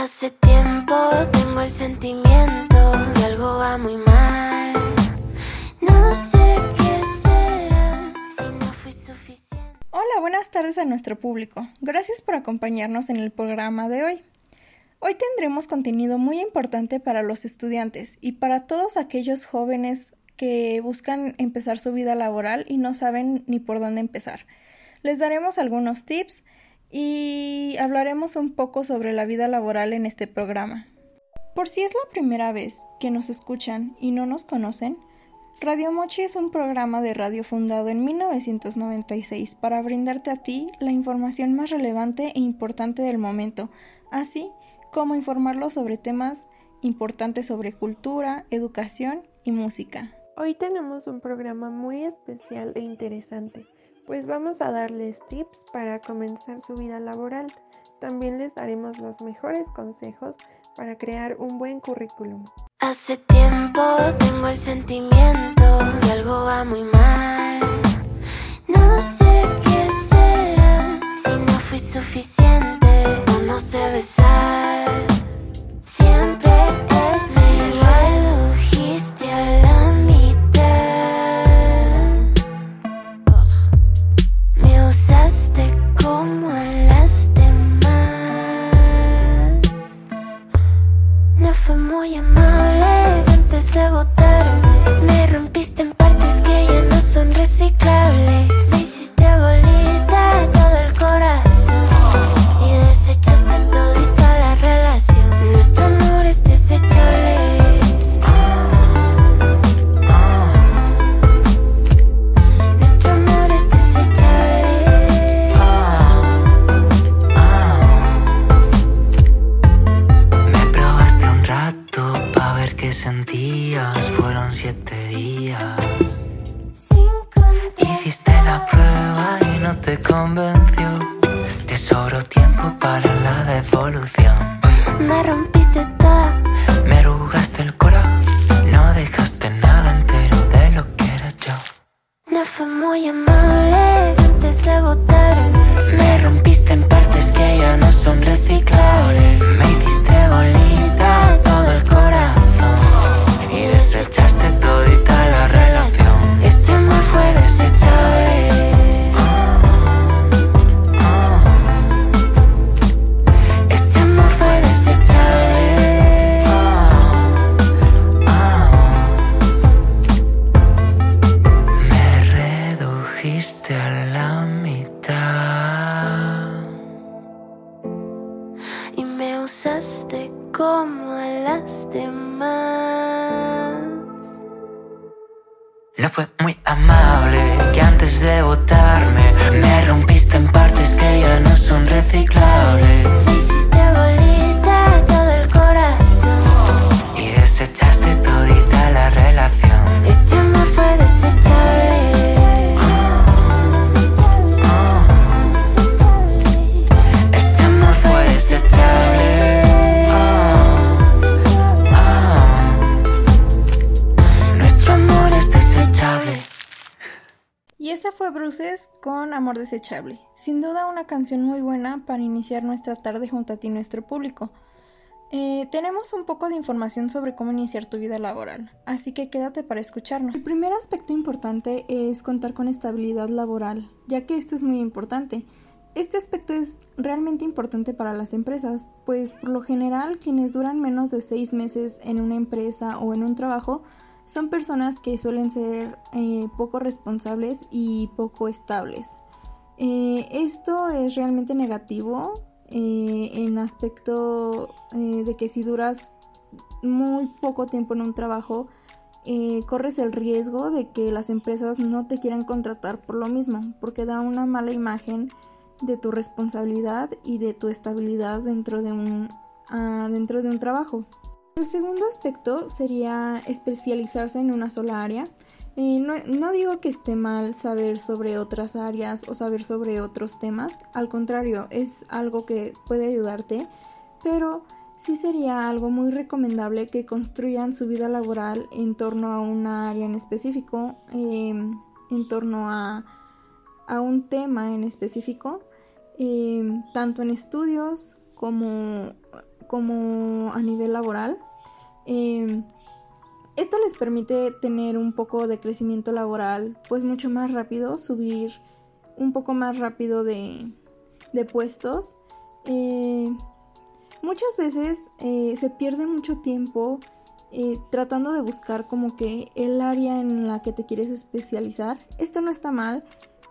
Hace tiempo tengo el sentimiento de algo va muy mal. No sé qué será si no fui suficiente. Hola, buenas tardes a nuestro público. Gracias por acompañarnos en el programa de hoy. Hoy tendremos contenido muy importante para los estudiantes y para todos aquellos jóvenes que buscan empezar su vida laboral y no saben ni por dónde empezar. Les daremos algunos tips y hablaremos un poco sobre la vida laboral en este programa. Por si es la primera vez que nos escuchan y no nos conocen, Radio Mochi es un programa de radio fundado en 1996 para brindarte a ti la información más relevante e importante del momento, así como informarlo sobre temas importantes sobre cultura, educación y música. Hoy tenemos un programa muy especial e interesante pues vamos a darles tips para comenzar su vida laboral. También les daremos los mejores consejos para crear un buen currículum. Hace tiempo tengo el sentimiento de algo va muy mal. Sin duda una canción muy buena para iniciar nuestra tarde junto a ti nuestro público. Eh, tenemos un poco de información sobre cómo iniciar tu vida laboral, así que quédate para escucharnos. El primer aspecto importante es contar con estabilidad laboral, ya que esto es muy importante. Este aspecto es realmente importante para las empresas, pues por lo general quienes duran menos de seis meses en una empresa o en un trabajo son personas que suelen ser eh, poco responsables y poco estables. Eh, esto es realmente negativo eh, en aspecto eh, de que si duras muy poco tiempo en un trabajo, corres el riesgo de que las empresas no te quieran contratar por lo mismo, porque da una mala imagen de tu responsabilidad y de tu estabilidad dentro de un, ah, dentro de un trabajo. El segundo aspecto sería especializarse en una sola área. Eh, no, digo que esté mal saber sobre otras áreas o saber sobre otros temas, al contrario, es algo que puede ayudarte, pero sí sería algo muy recomendable que construyan su vida laboral en torno a una área en específico, eh, en torno a, a un tema en específico, eh, tanto en estudios como como a nivel laboral. Em, esto les permite tener un poco de crecimiento laboral, pues mucho más rápido, subir un poco más rápido de, puestos. Eh, muchas veces eh, se pierde mucho tiempo eh, tratando de buscar como que el área en la que te quieres especializar. Esto no está mal,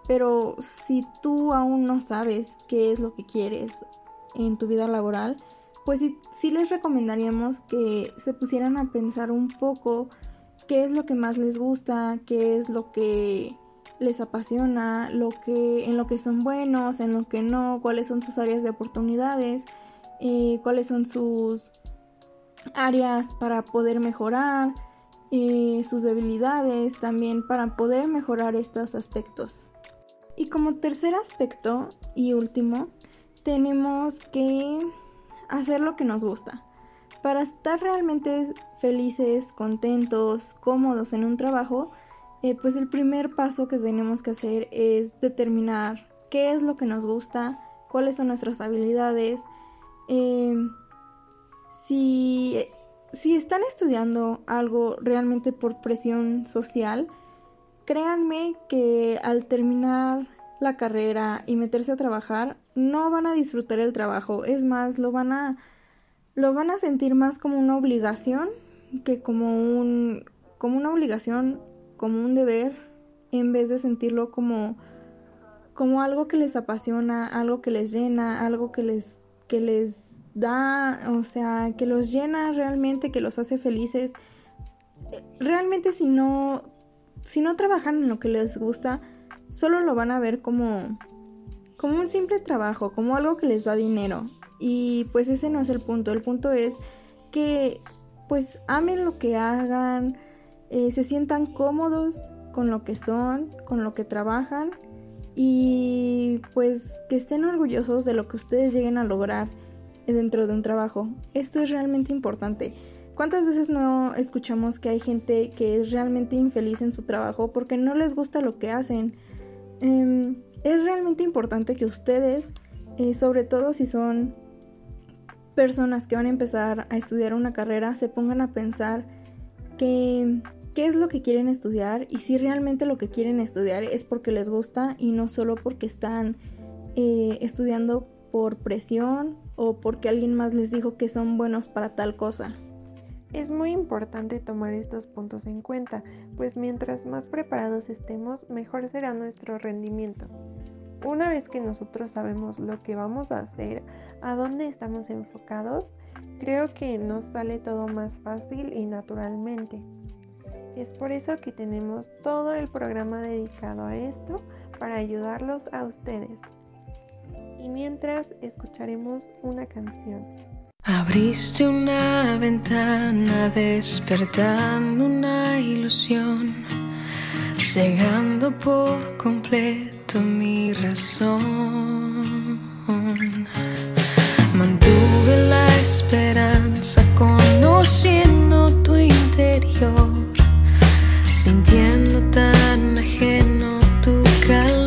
pero si tú aún no sabes qué es lo que quieres en tu vida laboral, pues sí, les recomendaríamos que se pusieran a pensar un poco qué es lo que más les gusta, qué es lo que les apasiona, lo que, en lo que son buenos, en lo que no, cuáles son sus áreas de oportunidades, eh, cuáles son sus áreas para poder mejorar, eh, sus debilidades también para poder mejorar estos aspectos. Y como tercer aspecto y último, tenemos que hacer lo que nos gusta. Para estar realmente felices, contentos, cómodos en un trabajo, eh, pues el primer paso que tenemos que hacer es determinar qué es lo que nos gusta, cuáles son nuestras habilidades. Em, si, si están estudiando algo realmente por presión social, créanme que al terminar la carrera y meterse a trabajar, no van a disfrutar el trabajo, es más, lo van a lo van a sentir más como una obligación que como un como una obligación, como un deber en vez de sentirlo como como algo que les apasiona, algo que les llena, algo que les que les da, o sea, que los llena realmente, que los hace felices. Realmente si no si no trabajan en lo que les gusta, solo lo van a ver como, como un simple trabajo, como algo que les da dinero. Y pues ese no es el punto. El punto es que pues amen lo que hagan, eh, se sientan cómodos con lo que son, con lo que trabajan y pues que estén orgullosos de lo que ustedes lleguen a lograr dentro de un trabajo. Esto es realmente importante. ¿Cuántas veces no escuchamos que hay gente que es realmente infeliz en su trabajo porque no les gusta lo que hacen? Em, es realmente importante que ustedes, eh, sobre todo si son personas que van a empezar a estudiar una carrera, se pongan a pensar que, qué es lo que quieren estudiar y si realmente lo que quieren estudiar es porque les gusta y no solo porque están eh, estudiando por presión o porque alguien más les dijo que son buenos para tal cosa. Es muy importante tomar estos puntos en cuenta, pues mientras más preparados estemos, mejor será nuestro rendimiento. Una vez que nosotros sabemos lo que vamos a hacer, a dónde estamos enfocados, creo que nos sale todo más fácil y naturalmente. Es por eso que tenemos todo el programa dedicado a esto para ayudarlos a ustedes. Y mientras escucharemos una canción. Abriste una ventana despertando una ilusión, cegando por completo mi razón. Mantuve la esperanza conociendo tu interior, sintiendo tan ajeno tu calor.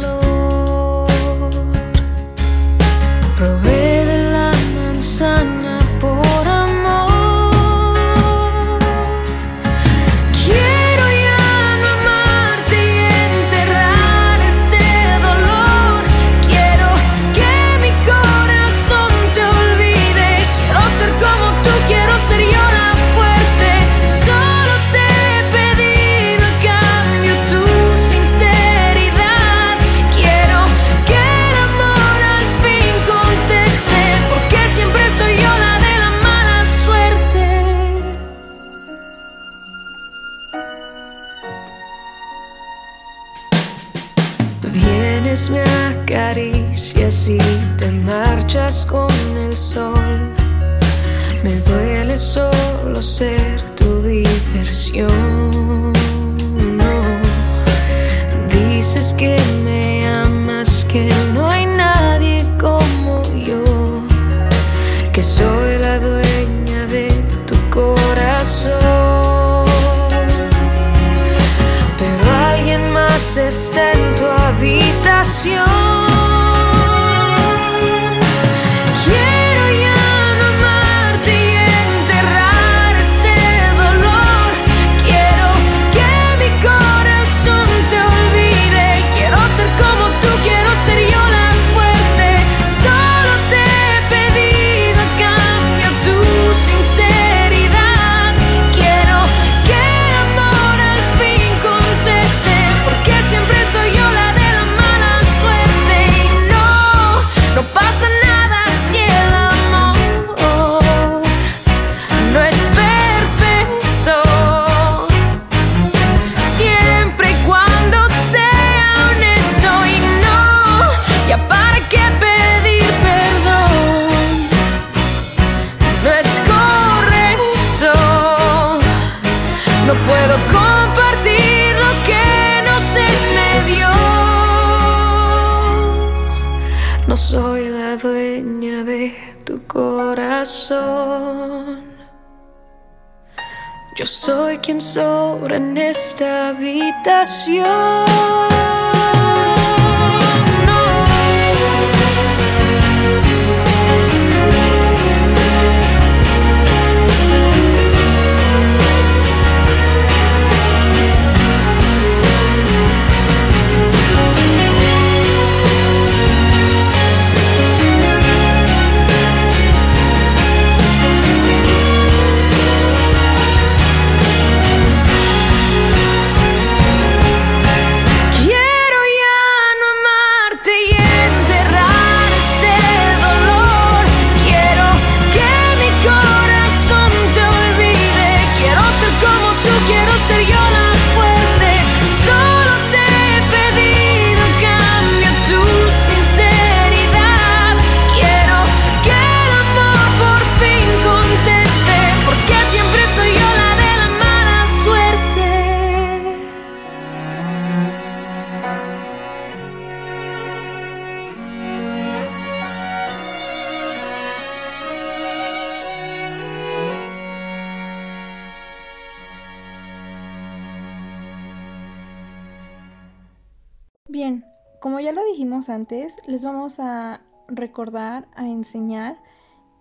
Les vamos a recordar, a enseñar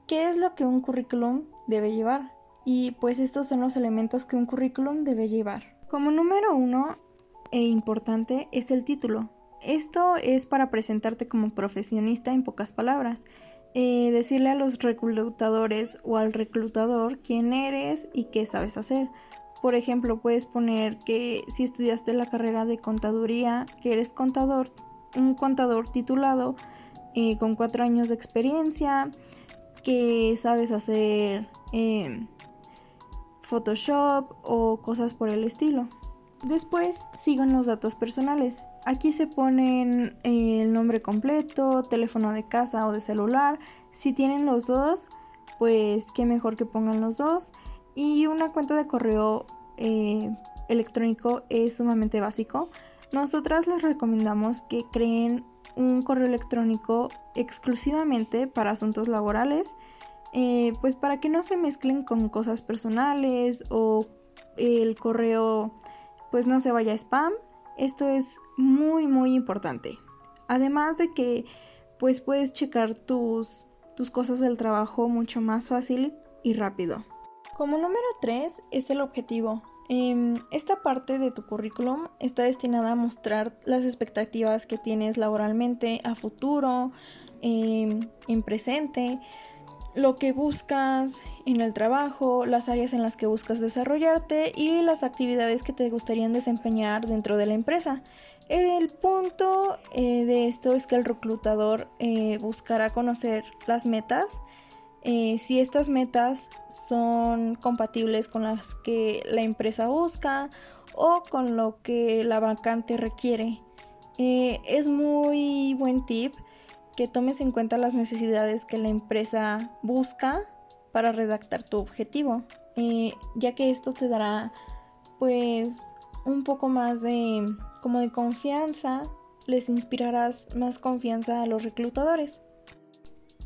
qué es lo que un currículum debe llevar. Y pues estos son los elementos que un currículum debe llevar. Como número uno e importante es el título. Esto es para presentarte como profesionista en pocas palabras. Eh, decirle a los reclutadores o al reclutador quién eres y qué sabes hacer. Por ejemplo, puedes poner que si estudiaste la carrera de contaduría, que eres contador, un contador titulado eh, con cuatro años de experiencia, que sabes hacer em, Photoshop o cosas por el estilo. Después siguen los datos personales. Aquí se ponen eh, el nombre completo, teléfono de casa o de celular. Si tienen los dos, pues qué mejor que pongan los dos y una cuenta de correo eh, electrónico es sumamente básico. Nosotras les recomendamos que creen un correo electrónico exclusivamente para asuntos laborales, eh, pues para que no se mezclen con cosas personales o el correo pues no se vaya a spam. Esto es muy muy importante. Además de que pues puedes checar tus, tus cosas del trabajo mucho más fácil y rápido. Como número 3 es el objetivo. Em, esta parte de tu currículum está destinada a mostrar las expectativas que tienes laboralmente a futuro, em, en presente, lo que buscas en el trabajo, las áreas en las que buscas desarrollarte y las actividades que te gustarían desempeñar dentro de la empresa. El punto eh, de esto es que el reclutador eh, buscará conocer las metas, eh, si estas metas son compatibles con las que la empresa busca o con lo que la vacante requiere. Eh, es muy buen tip que tomes en cuenta las necesidades que la empresa busca para redactar tu objetivo, eh, ya que esto te dará pues un poco más de como de confianza, les inspirarás más confianza a los reclutadores.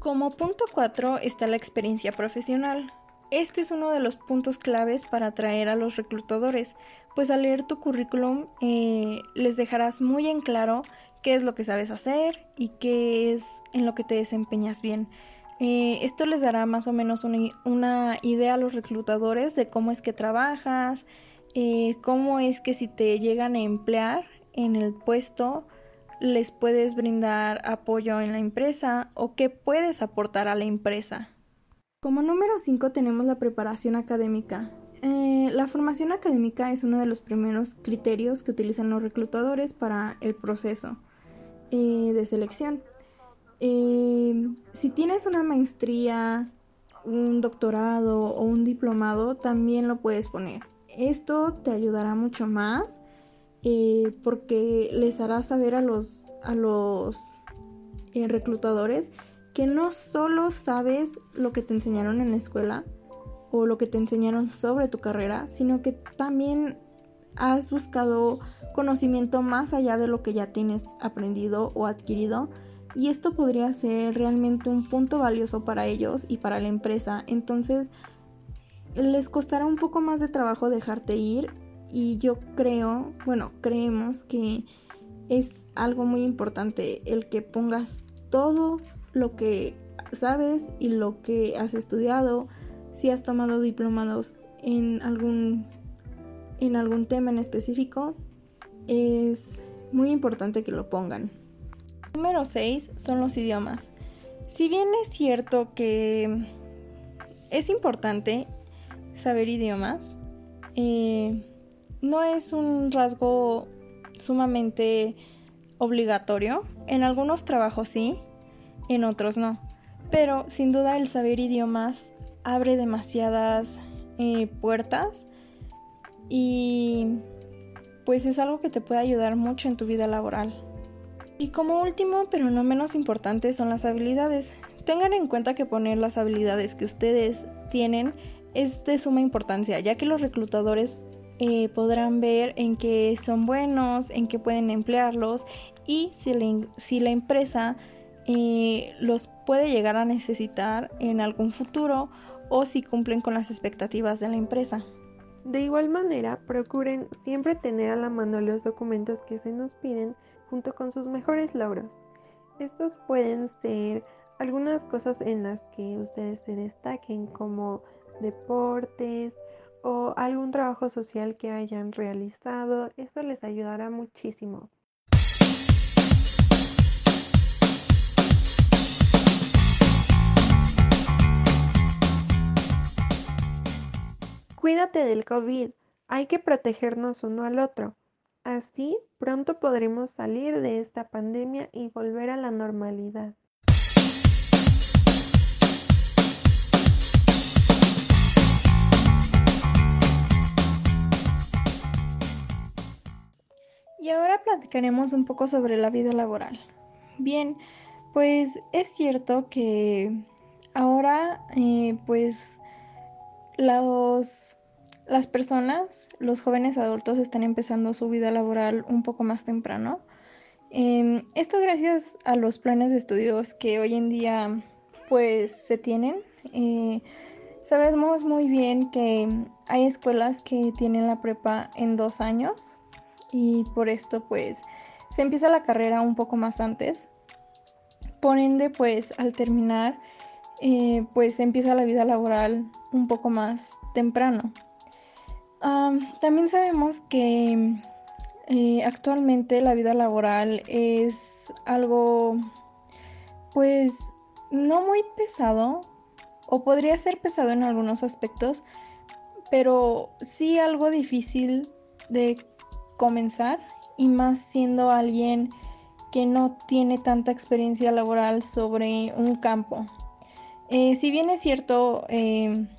Como punto 4 está la experiencia profesional. Este es uno de los puntos claves para atraer a los reclutadores, pues al leer tu currículum eh, les dejarás muy en claro qué es lo que sabes hacer y qué es en lo que te desempeñas bien. Eh, esto les dará más o menos una, idea a los reclutadores de cómo es que trabajas, eh, cómo es que si te llegan a emplear en el puesto, les puedes brindar apoyo en la empresa o qué puedes aportar a la empresa. Como número 5 tenemos la preparación académica. Eh, la formación académica es uno de los primeros criterios que utilizan los reclutadores para el proceso eh, de selección. Eh, si tienes una maestría, un doctorado o un diplomado, también lo puedes poner. Esto te ayudará mucho más eh, porque les hará saber a los, a los eh, reclutadores que no solo sabes lo que te enseñaron en la escuela o lo que te enseñaron sobre tu carrera, sino que también has buscado conocimiento más allá de lo que ya tienes aprendido o adquirido y esto podría ser realmente un punto valioso para ellos y para la empresa. Entonces, les costará un poco más de trabajo dejarte ir y yo creo, bueno, creemos que es algo muy importante el que pongas todo lo que sabes y lo que has estudiado, si has tomado diplomados en algún en algún tema en específico, es muy importante que lo pongan. Número 6 son los idiomas. Si bien es cierto que es importante saber idiomas, eh, no es un rasgo sumamente obligatorio. En algunos trabajos sí, en otros no. Pero sin duda el saber idiomas abre demasiadas eh, puertas y pues es algo que te puede ayudar mucho en tu vida laboral. Y como último, pero no menos importante, son las habilidades. Tengan en cuenta que poner las habilidades que ustedes tienen es de suma importancia, ya que los reclutadores eh, podrán ver en qué son buenos, en qué pueden emplearlos y si la, empresa eh, los puede llegar a necesitar en algún futuro o si cumplen con las expectativas de la empresa. De igual manera, procuren siempre tener a la mano los documentos que se nos piden junto con sus mejores logros. Estos pueden ser algunas cosas en las que ustedes se destaquen como deportes o algún trabajo social que hayan realizado. Esto les ayudará muchísimo. Cuídate del COVID. Hay que protegernos uno al otro. Así pronto podremos salir de esta pandemia y volver a la normalidad. Y ahora platicaremos un poco sobre la vida laboral. Bien, pues es cierto que ahora eh, pues los, las personas, los jóvenes adultos están empezando su vida laboral un poco más temprano. Em, esto gracias a los planes de estudios que hoy en día pues se tienen. Eh, sabemos muy bien que hay escuelas que tienen la prepa en dos años y por esto pues se empieza la carrera un poco más antes. Por ende pues al terminar eh, pues empieza la vida laboral un poco más temprano. también sabemos que eh, actualmente la vida laboral es algo pues no muy pesado o podría ser pesado en algunos aspectos, pero sí algo difícil de comenzar y más siendo alguien que no tiene tanta experiencia laboral sobre un campo. Eh, si bien es cierto, em,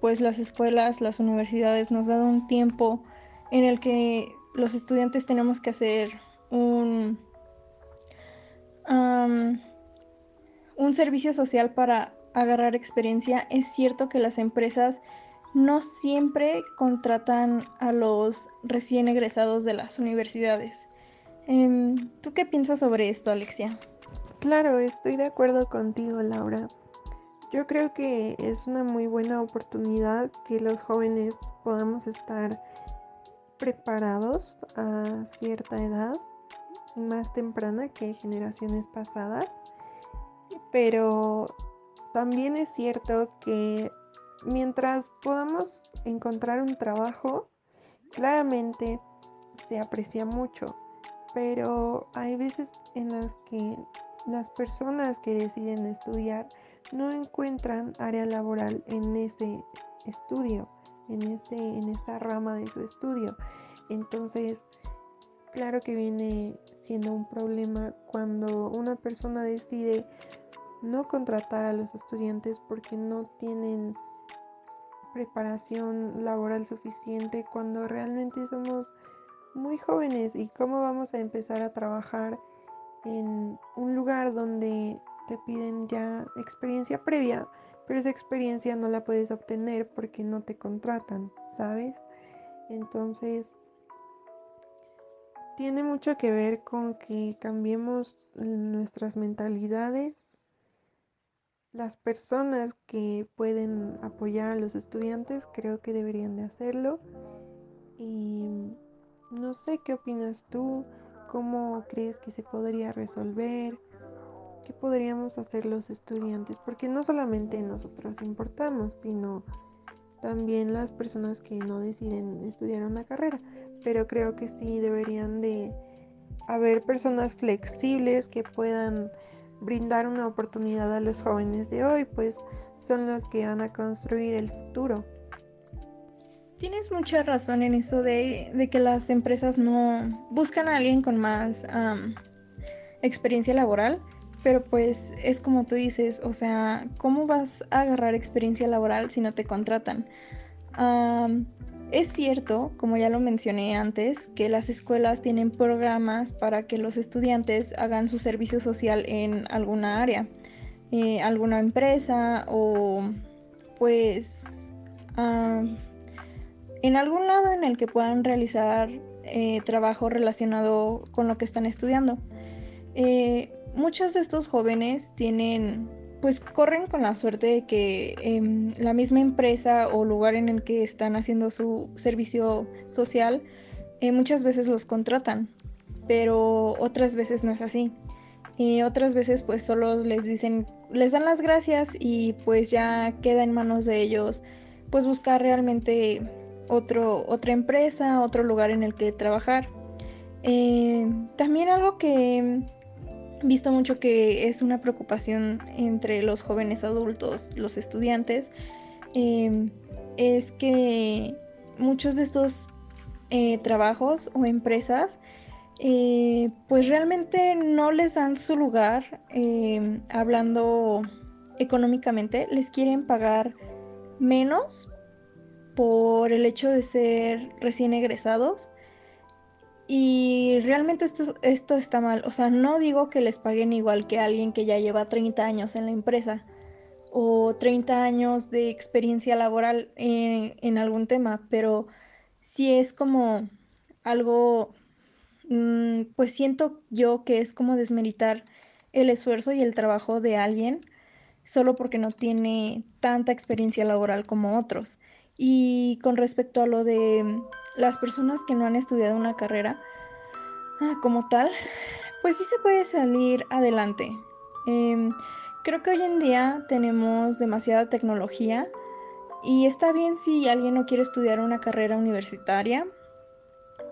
pues las escuelas, las universidades nos dan un tiempo en el que los estudiantes tenemos que hacer un, un servicio social para agarrar experiencia, es cierto que las empresas no siempre contratan a los recién egresados de las universidades. Em, ¿Tú qué piensas sobre esto, Alexia? Claro, estoy de acuerdo contigo, Laura. Yo creo que es una muy buena oportunidad que los jóvenes podamos estar preparados a cierta edad, más temprana que generaciones pasadas. Pero también es cierto que mientras podamos encontrar un trabajo, claramente se aprecia mucho. Pero hay veces en las que las personas que deciden estudiar no encuentran área laboral en ese estudio, en, este, en esta rama de su estudio. Entonces, claro que viene siendo un problema cuando una persona decide no contratar a los estudiantes porque no tienen preparación laboral suficiente cuando realmente somos muy jóvenes y cómo vamos a empezar a trabajar en un lugar donde te piden ya experiencia previa, pero esa experiencia no la puedes obtener porque no te contratan, ¿sabes? Entonces, tiene mucho que ver con que cambiemos nuestras mentalidades. Las personas que pueden apoyar a los estudiantes creo que deberían de hacerlo. Y no sé qué opinas tú, cómo crees que se podría resolver, qué podríamos hacer los estudiantes, porque no solamente nosotros importamos, sino también las personas que no deciden estudiar una carrera. Pero creo que sí deberían de haber personas flexibles que puedan brindar una oportunidad a los jóvenes de hoy, pues son los que van a construir el futuro. Tienes mucha razón en eso de, que las empresas no buscan a alguien con más experiencia laboral, pero pues es como tú dices, o sea, ¿cómo vas a agarrar experiencia laboral si no te contratan? Es cierto, como ya lo mencioné antes, que las escuelas tienen programas para que los estudiantes hagan su servicio social en alguna área, eh, alguna empresa o pues ah, en algún lado en el que puedan realizar eh, trabajo relacionado con lo que están estudiando. Eh, muchos de estos jóvenes tienen pues corren con la suerte de que em, la misma empresa o lugar en el que están haciendo su servicio social eh, muchas veces los contratan, pero otras veces no es así. Y otras veces pues solo les dicen, les dan las gracias y pues ya queda en manos de ellos pues buscar realmente otro, otra empresa, otro lugar en el que trabajar. Eh, también algo que visto mucho que es una preocupación entre los jóvenes adultos, los estudiantes, em, es que muchos de estos eh, trabajos o empresas eh, pues realmente no les dan su lugar em, hablando económicamente, les quieren pagar menos por el hecho de ser recién egresados y realmente esto, esto está mal. O sea, no digo que les paguen igual que alguien que ya lleva 30 años en la empresa o 30 años de experiencia laboral en, algún tema, pero sí es como algo, mm, pues siento yo que es como desmeritar el esfuerzo y el trabajo de alguien solo porque no tiene tanta experiencia laboral como otros. Y con respecto a lo de las personas que no han estudiado una carrera ah, como tal, pues sí se puede salir adelante. Em, creo que hoy en día tenemos demasiada tecnología y está bien si alguien no quiere estudiar una carrera universitaria.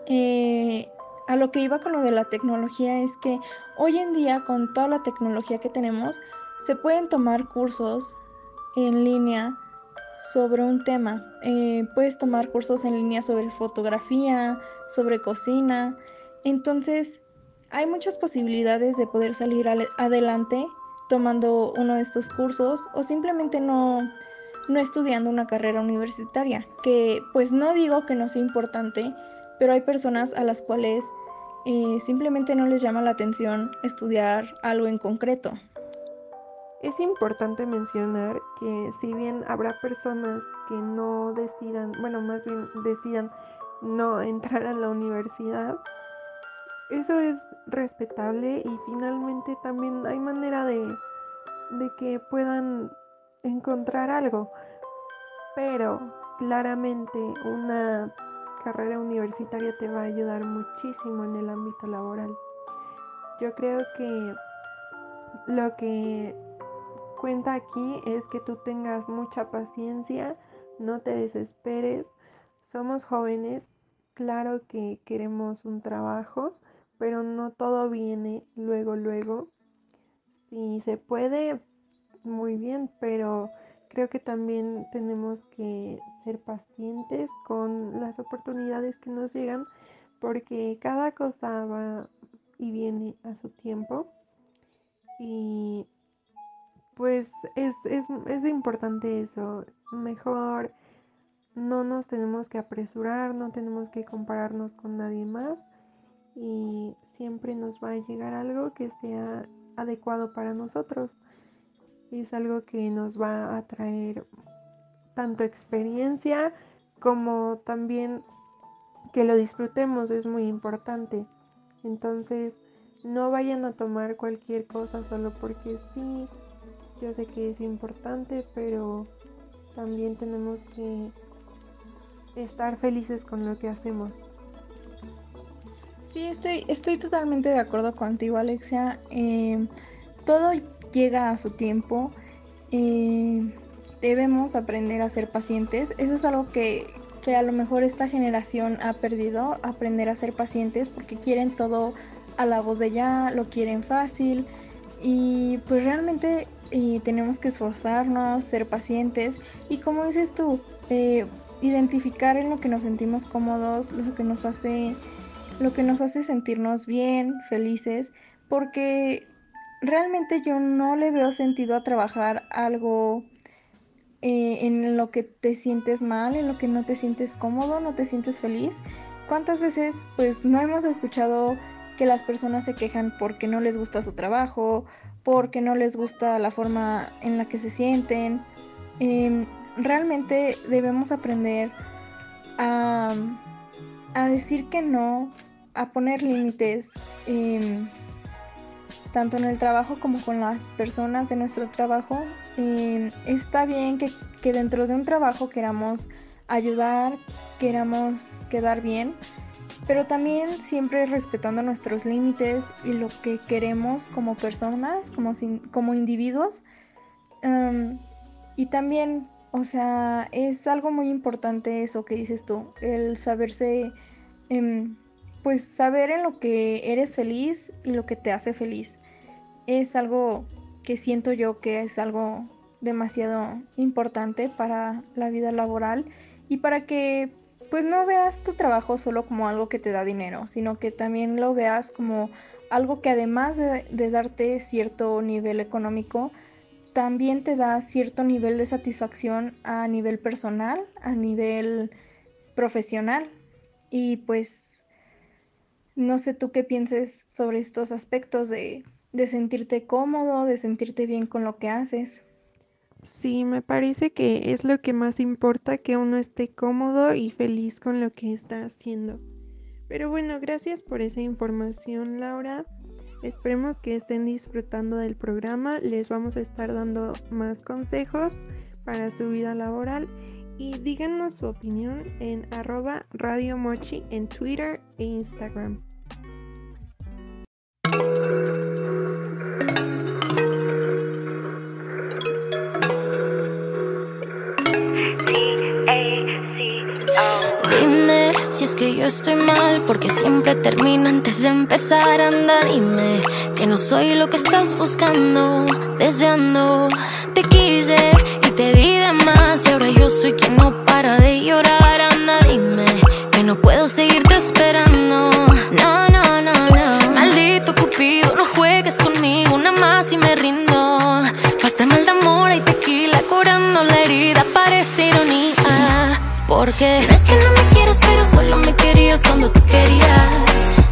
Eh, a lo que iba con lo de la tecnología es que hoy en día con toda la tecnología que tenemos se pueden tomar cursos en línea sobre un tema. Eh, puedes tomar cursos en línea sobre fotografía, sobre cocina. Entonces, hay muchas posibilidades de poder salir adelante tomando uno de estos cursos o simplemente no, no estudiando una carrera universitaria. Que pues no digo que no sea importante, pero hay personas a las cuales eh, simplemente no les llama la atención estudiar algo en concreto. Es importante mencionar que si bien habrá personas que no decidan, bueno, más bien decidan no entrar a la universidad, eso es respetable y finalmente también hay manera de, de que puedan encontrar algo. Pero claramente una carrera universitaria te va a ayudar muchísimo en el ámbito laboral. Yo creo que lo que cuenta aquí es que tú tengas mucha paciencia, no te desesperes. Somos jóvenes, claro que queremos un trabajo, pero no todo viene luego, luego. Si se puede, muy bien, pero creo que también tenemos que ser pacientes con las oportunidades que nos llegan, porque cada cosa va y viene a su tiempo. Y pues es, es, importante eso. Mejor no nos tenemos que apresurar, no tenemos que compararnos con nadie más y siempre nos va a llegar algo que sea adecuado para nosotros. Es algo que nos va a traer tanto experiencia como también que lo disfrutemos, es muy importante. Entonces, no vayan a tomar cualquier cosa solo porque sí. Yo sé que es importante, pero también tenemos que estar felices con lo que hacemos. Sí, estoy, estoy totalmente de acuerdo contigo, Alexia. Eh, todo llega a su tiempo. Eh, debemos aprender a ser pacientes. Eso es algo que, que a lo mejor esta generación ha perdido, aprender a ser pacientes porque quieren todo a la voz de ya, lo quieren fácil y pues realmente eh, tenemos que esforzarnos, ser pacientes y como dices tú, eh, identificar en lo que nos sentimos cómodos, lo que nos hace, lo que nos hace sentirnos bien, felices, porque realmente yo no le veo sentido a trabajar algo eh, en lo que te sientes mal, en lo que no te sientes cómodo, no te sientes feliz. ¿Cuántas veces pues no hemos escuchado que las personas se quejan porque no les gusta su trabajo, porque no les gusta la forma en la que se sienten? Em, realmente debemos aprender a, a, decir que no, a poner límites. Eh, tanto en el trabajo como con las personas de nuestro trabajo. Eh, está bien que, que, dentro de un trabajo queramos ayudar, queramos quedar bien, pero también siempre respetando nuestros límites y lo que queremos como personas, como, como individuos. Um, y también, o sea, es algo muy importante eso que dices tú, el saberse, eh, pues saber en lo que eres feliz y lo que te hace feliz es algo que siento yo que es algo demasiado importante para la vida laboral y para que pues no veas tu trabajo solo como algo que te da dinero, sino que también lo veas como algo que además de, darte cierto nivel económico, también te da cierto nivel de satisfacción a nivel personal, a nivel profesional. Y pues no sé tú qué pienses sobre estos aspectos de de sentirte cómodo, de sentirte bien con lo que haces. Sí, me parece que es lo que más importa, que uno esté cómodo y feliz con lo que está haciendo. Pero bueno, gracias por esa información, Laura. Esperemos que estén disfrutando del programa. Les vamos a estar dando más consejos para su vida laboral. Y díganos su opinión en arroba Radio Mochi en Twitter e Instagram. Es que yo estoy mal, porque siempre termino antes de empezar. Anda, dime que no soy lo que estás buscando, deseando. Te quise y te di de más. Y ahora yo soy quien no para de llorar. Anda, dime que no puedo seguirte esperando. No, no, no, no. Maldito Cupido, no juegues conmigo. Una más y me rindo. Basta mal de amor y tequila curando la herida. Parece ironía. Porque no es que no me quieras, pero solo me querías cuando tú querías.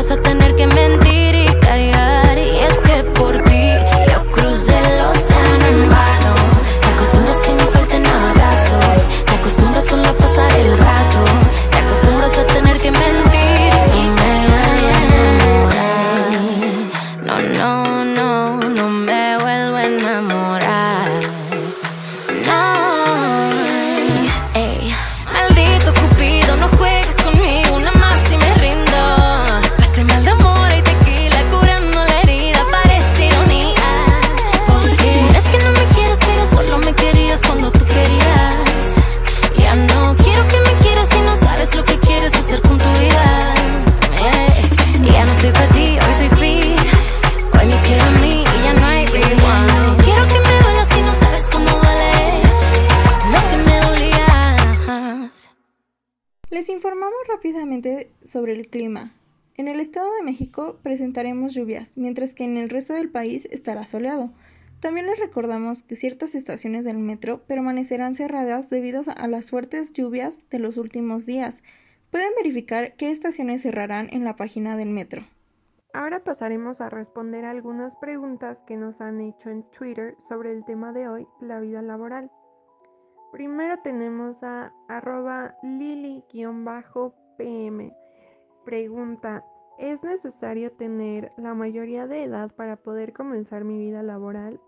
Te lluvias, mientras que en el resto del país estará soleado. También les recordamos que ciertas estaciones del metro permanecerán cerradas debido a las fuertes lluvias de los últimos días. Pueden verificar qué estaciones cerrarán en la página del metro. Ahora pasaremos a responder algunas preguntas que nos han hecho en Twitter sobre el tema de hoy, la vida laboral. Primero tenemos a arroba lili-pm. Pregunta, ¿es necesario tener la mayoría de edad para poder comenzar mi vida laboral?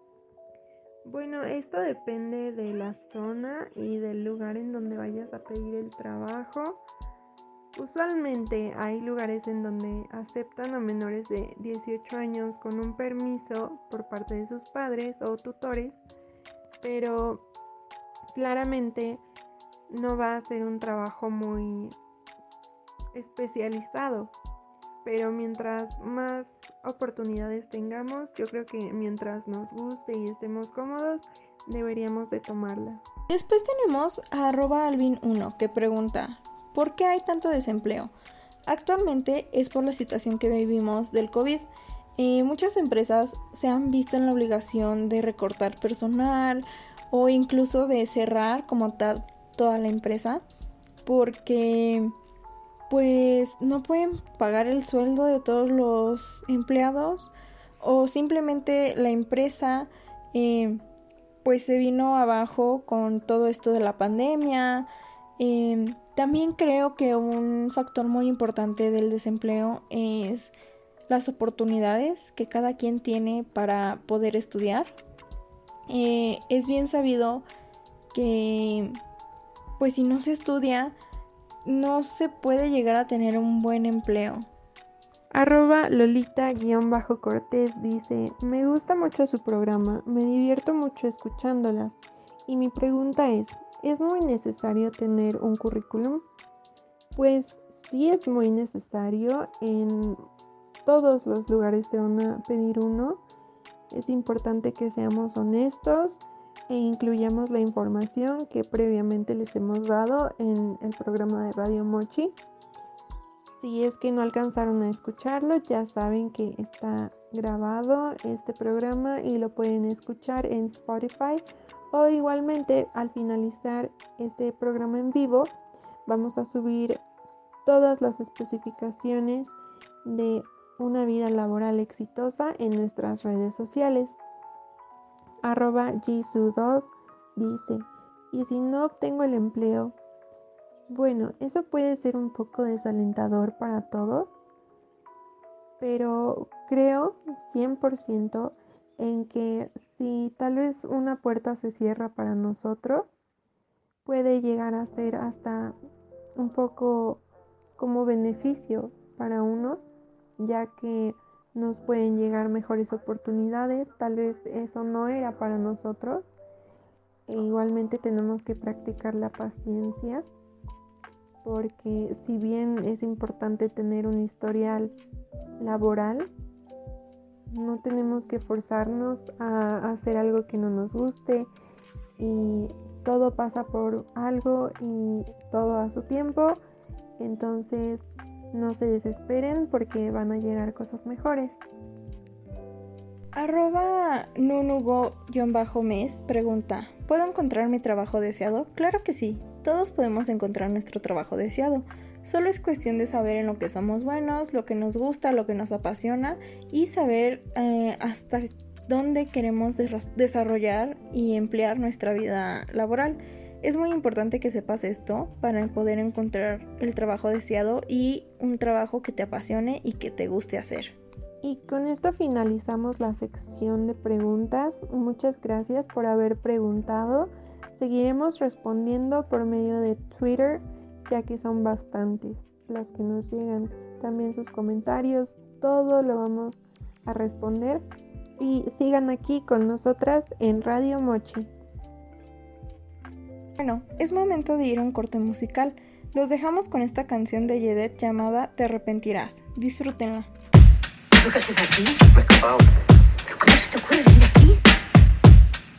Bueno, esto depende de la zona y del lugar en donde vayas a pedir el trabajo. Usualmente hay lugares en donde aceptan a menores de 18 años con un permiso por parte de sus padres o tutores, pero claramente no va a ser un trabajo muy especializado. Pero mientras más oportunidades tengamos, yo creo que mientras nos guste y estemos cómodos, deberíamos de tomarlas. Después tenemos a arroba alvin1 que pregunta, ¿por qué hay tanto desempleo? Actualmente es por la situación que vivimos del COVID. Eh, muchas empresas se han visto en la obligación de recortar personal o incluso de cerrar como tal toda la empresa porque pues no pueden pagar el sueldo de todos los empleados o simplemente la empresa eh, pues se vino abajo con todo esto de la pandemia. Em, también creo que un factor muy importante del desempleo es las oportunidades que cada quien tiene para poder estudiar. Eh, es bien sabido que pues si no se estudia no se puede llegar a tener un buen empleo. Arroba Lolita-Cortés dice, me gusta mucho su programa, me divierto mucho escuchándolas y mi pregunta es, ¿es muy necesario tener un currículum? Pues sí es muy necesario, en todos los lugares te van a pedir uno, es importante que seamos honestos, e incluyamos la información que previamente les hemos dado en el programa de Radio Mochi. Si es que no alcanzaron a escucharlo, ya saben que está grabado este programa y lo pueden escuchar en Spotify o igualmente al finalizar este programa en vivo vamos a subir todas las especificaciones de una vida laboral exitosa en nuestras redes sociales arroba Jisoo2 dice, ¿y si no obtengo el empleo? Bueno, eso puede ser un poco desalentador para todos, pero creo 100% en que si tal vez una puerta se cierra para nosotros, puede llegar a ser hasta un poco como beneficio para uno, ya que nos pueden llegar mejores oportunidades, tal vez eso no era para nosotros. E igualmente tenemos que practicar la paciencia, porque si bien es importante tener un historial laboral, no tenemos que forzarnos a hacer algo que no nos guste y todo pasa por algo y todo a su tiempo. Entonces no se desesperen porque van a llegar cosas mejores. Arroba nunugo-mes pregunta, ¿puedo encontrar mi trabajo deseado? Claro que sí, todos podemos encontrar nuestro trabajo deseado. Solo es cuestión de saber en lo que somos buenos, lo que nos gusta, lo que nos apasiona y saber eh, hasta dónde queremos desarrollar y emplear nuestra vida laboral. Es muy importante que sepas esto para poder encontrar el trabajo deseado y un trabajo que te apasione y que te guste hacer. Y con esto finalizamos la sección de preguntas. Muchas gracias por haber preguntado. Seguiremos respondiendo por medio de Twitter, ya que son bastantes las que nos llegan. También sus comentarios, todo lo vamos a responder. Y sigan aquí con nosotras en Radio Mochi. Bueno, es momento de ir a un corte musical. Los dejamos con esta canción de Yedet llamada Te arrepentirás. Disfrútenla. ¿Qué haces aquí? Me he escapado. ¿Pero cómo se te ocurre venir aquí?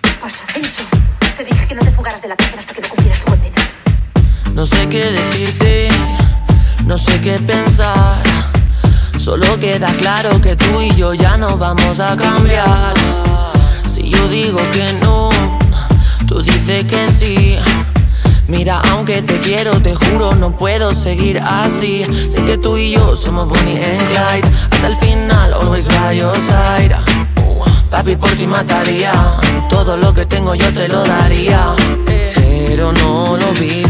¿Qué pasa, Te dije que no te fugaras de la cárcel hasta que no cumplieras tu condena. No sé qué decirte sé qué pensar. Solo queda claro que tú y yo ya no vamos a cambiar. Si yo digo que no, tú dices que sí. Mira, aunque te quiero, te juro, no puedo seguir así. Sé que tú y yo somos Bonnie and Clyde. Hasta el final, always by your side. Papi, por ti mataría. Todo lo que tengo yo te lo daría. Pero no lo viste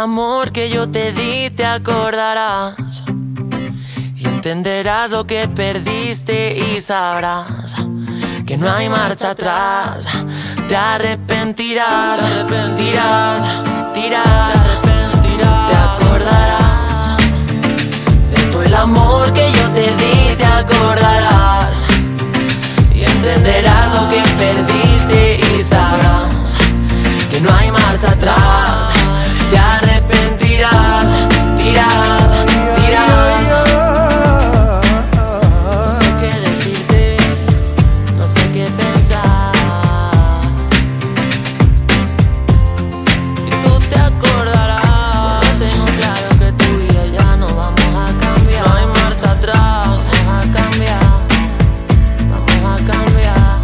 amor que yo te di, te acordarás. Y entenderás lo que perdiste y sabrás que no hay marcha atrás. Te arrepentirás, te arrepentirás, te arrepentirás. Te acordarás de todo el amor que yo te di, te acordarás. Y entenderás lo que perdiste y sabrás que no hay marcha atrás. Te arrepentirás, dirás, dirás. No sé qué decirte, no sé qué pensar. Y tú te acordarás. Solo tengo claro que y yo ya no vamos a cambiar. No hay marcha atrás, vamos a cambiar. Vamos a cambiar.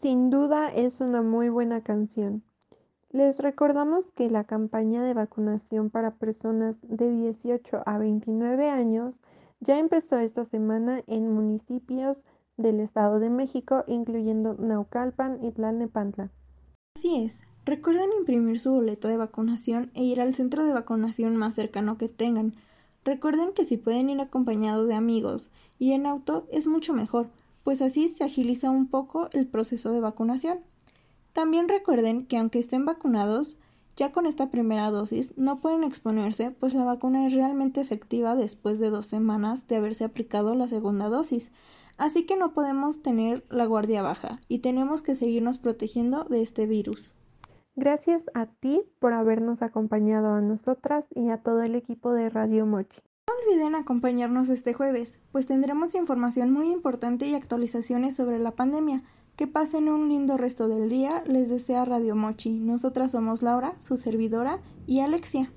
Sin duda es una muy buena canción. Les recordamos que la campaña de vacunación para personas de 18 a 29 años ya empezó esta semana en municipios del Estado de México, incluyendo Naucalpan y Tlalnepantla. Así es. Recuerden imprimir su boleto de vacunación e ir al centro de vacunación más cercano que tengan. Recuerden que si pueden ir acompañados de amigos y en auto es mucho mejor, pues así se agiliza un poco el proceso de vacunación. También recuerden que aunque estén vacunados, ya con esta primera dosis no pueden exponerse, pues la vacuna es realmente efectiva después de dos semanas de haberse aplicado la segunda dosis. Así que no podemos tener la guardia baja y tenemos que seguirnos protegiendo de este virus. Gracias a ti por habernos acompañado a nosotras y a todo el equipo de Radio Mochi. No olviden acompañarnos este jueves, pues tendremos información muy importante y actualizaciones sobre la pandemia. Que pasen un lindo resto del día, les desea Radio Mochi. Nosotras somos Laura, su servidora, y Alexia.